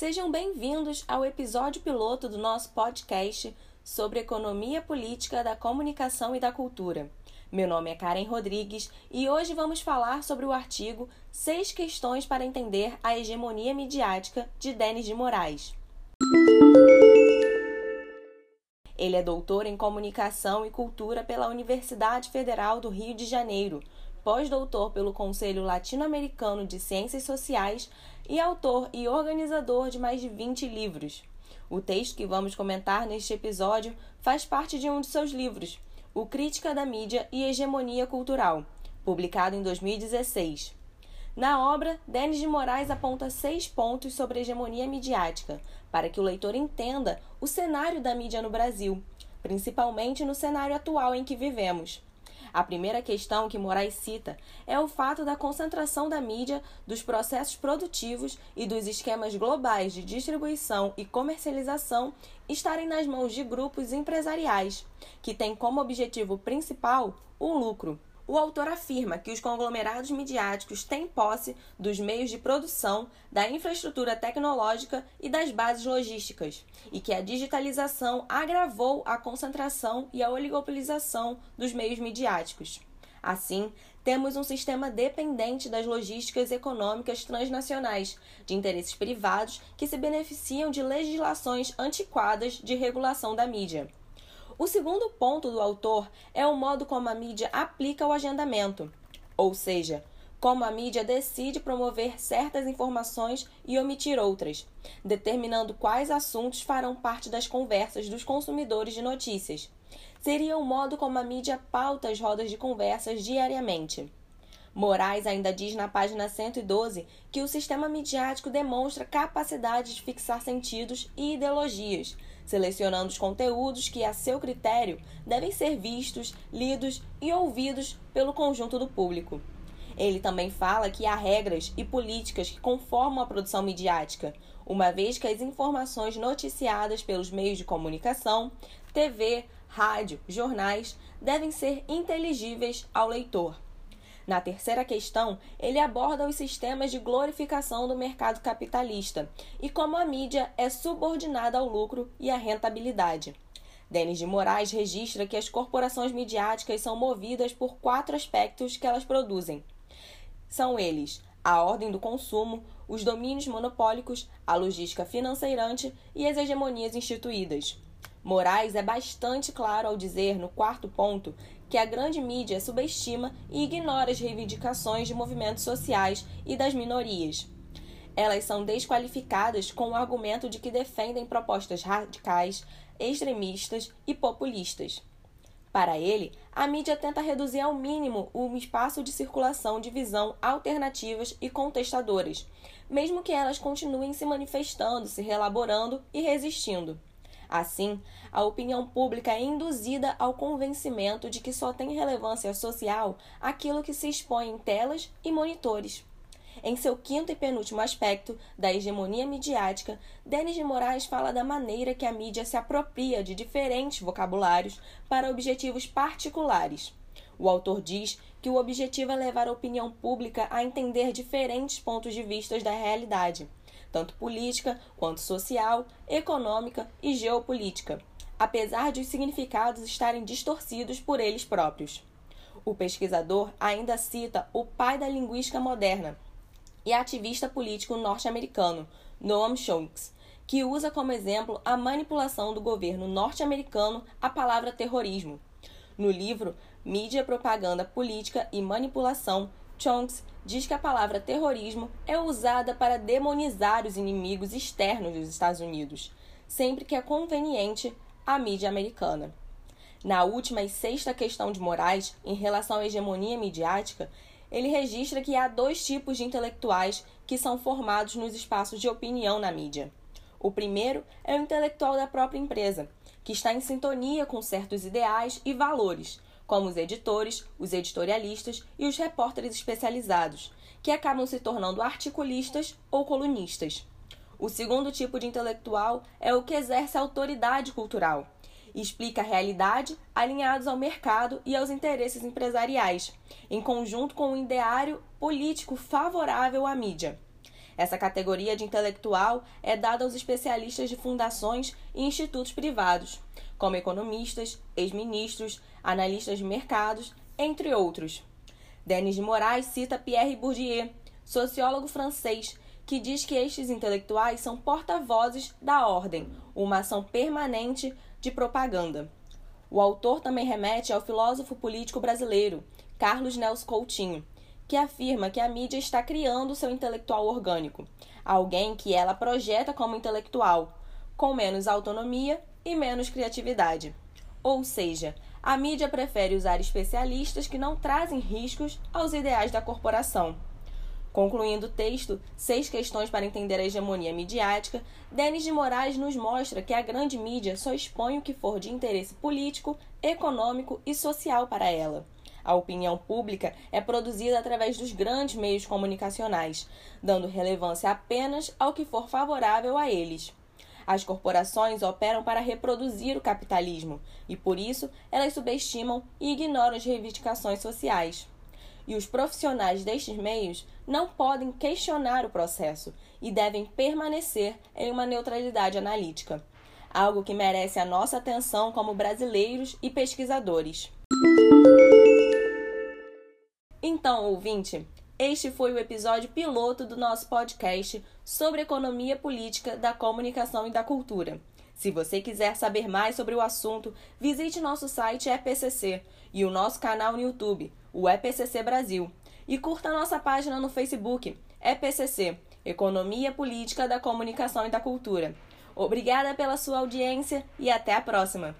Sejam bem-vindos ao episódio piloto do nosso podcast sobre economia política da comunicação e da cultura. Meu nome é Karen Rodrigues e hoje vamos falar sobre o artigo Seis Questões para Entender a Hegemonia Midiática de Denis de Moraes. Ele é doutor em Comunicação e Cultura pela Universidade Federal do Rio de Janeiro, pós-doutor pelo Conselho Latino-Americano de Ciências Sociais e autor e organizador de mais de 20 livros. O texto que vamos comentar neste episódio faz parte de um de seus livros, O Crítica da Mídia e Hegemonia Cultural, publicado em 2016. Na obra, Denis de Moraes aponta seis pontos sobre hegemonia midiática, para que o leitor entenda o cenário da mídia no Brasil, principalmente no cenário atual em que vivemos. A primeira questão que Moraes cita é o fato da concentração da mídia, dos processos produtivos e dos esquemas globais de distribuição e comercialização estarem nas mãos de grupos empresariais, que têm como objetivo principal o lucro. O autor afirma que os conglomerados midiáticos têm posse dos meios de produção, da infraestrutura tecnológica e das bases logísticas, e que a digitalização agravou a concentração e a oligopolização dos meios midiáticos. Assim, temos um sistema dependente das logísticas econômicas transnacionais, de interesses privados que se beneficiam de legislações antiquadas de regulação da mídia. O segundo ponto do autor é o modo como a mídia aplica o agendamento, ou seja, como a mídia decide promover certas informações e omitir outras, determinando quais assuntos farão parte das conversas dos consumidores de notícias. Seria o modo como a mídia pauta as rodas de conversas diariamente. Moraes ainda diz na página 112 que o sistema midiático demonstra capacidade de fixar sentidos e ideologias, selecionando os conteúdos que, a seu critério, devem ser vistos, lidos e ouvidos pelo conjunto do público. Ele também fala que há regras e políticas que conformam a produção midiática, uma vez que as informações noticiadas pelos meios de comunicação, TV, rádio, jornais, devem ser inteligíveis ao leitor. Na terceira questão, ele aborda os sistemas de glorificação do mercado capitalista e como a mídia é subordinada ao lucro e à rentabilidade. Denis de Moraes registra que as corporações midiáticas são movidas por quatro aspectos que elas produzem. São eles a ordem do consumo, os domínios monopólicos, a logística financeirante e as hegemonias instituídas. Moraes é bastante claro ao dizer, no quarto ponto, que a grande mídia subestima e ignora as reivindicações de movimentos sociais e das minorias. Elas são desqualificadas com o argumento de que defendem propostas radicais, extremistas e populistas. Para ele, a mídia tenta reduzir ao mínimo o espaço de circulação de visão alternativas e contestadoras, mesmo que elas continuem se manifestando, se relaborando e resistindo. Assim, a opinião pública é induzida ao convencimento de que só tem relevância social aquilo que se expõe em telas e monitores. Em seu quinto e penúltimo aspecto, da hegemonia midiática, Denis de Moraes fala da maneira que a mídia se apropria de diferentes vocabulários para objetivos particulares. O autor diz que o objetivo é levar a opinião pública a entender diferentes pontos de vista da realidade tanto política quanto social, econômica e geopolítica, apesar de os significados estarem distorcidos por eles próprios. O pesquisador ainda cita o pai da linguística moderna e ativista político norte-americano, Noam Chomsky, que usa como exemplo a manipulação do governo norte-americano à palavra terrorismo. No livro Mídia, Propaganda Política e Manipulação, Chomsky diz que a palavra terrorismo é usada para demonizar os inimigos externos dos Estados Unidos, sempre que é conveniente à mídia americana. Na última e sexta questão de Moraes, em relação à hegemonia midiática, ele registra que há dois tipos de intelectuais que são formados nos espaços de opinião na mídia. O primeiro é o intelectual da própria empresa, que está em sintonia com certos ideais e valores como os editores, os editorialistas e os repórteres especializados, que acabam se tornando articulistas ou colunistas. O segundo tipo de intelectual é o que exerce autoridade cultural e explica a realidade alinhados ao mercado e aos interesses empresariais, em conjunto com um ideário político favorável à mídia. Essa categoria de intelectual é dada aos especialistas de fundações e institutos privados, como economistas, ex-ministros, analistas de mercados, entre outros. Denis de Moraes cita Pierre Bourdieu, sociólogo francês, que diz que estes intelectuais são porta-vozes da ordem, uma ação permanente de propaganda. O autor também remete ao filósofo político brasileiro, Carlos Nelson Coutinho, que afirma que a mídia está criando seu intelectual orgânico, alguém que ela projeta como intelectual, com menos autonomia e menos criatividade. Ou seja, a mídia prefere usar especialistas que não trazem riscos aos ideais da corporação. Concluindo o texto, Seis Questões para Entender a Hegemonia Midiática, Denis de Moraes nos mostra que a grande mídia só expõe o que for de interesse político, econômico e social para ela. A opinião pública é produzida através dos grandes meios comunicacionais, dando relevância apenas ao que for favorável a eles. As corporações operam para reproduzir o capitalismo e, por isso, elas subestimam e ignoram as reivindicações sociais e os profissionais destes meios não podem questionar o processo e devem permanecer em uma neutralidade analítica, algo que merece a nossa atenção como brasileiros e pesquisadores. Então, ouvinte, este foi o episódio piloto do nosso podcast sobre economia política da comunicação e da cultura. Se você quiser saber mais sobre o assunto, visite nosso site EPCC e o nosso canal no YouTube, o EPCC Brasil. E curta nossa página no Facebook, EPCC Economia Política da Comunicação e da Cultura. Obrigada pela sua audiência e até a próxima!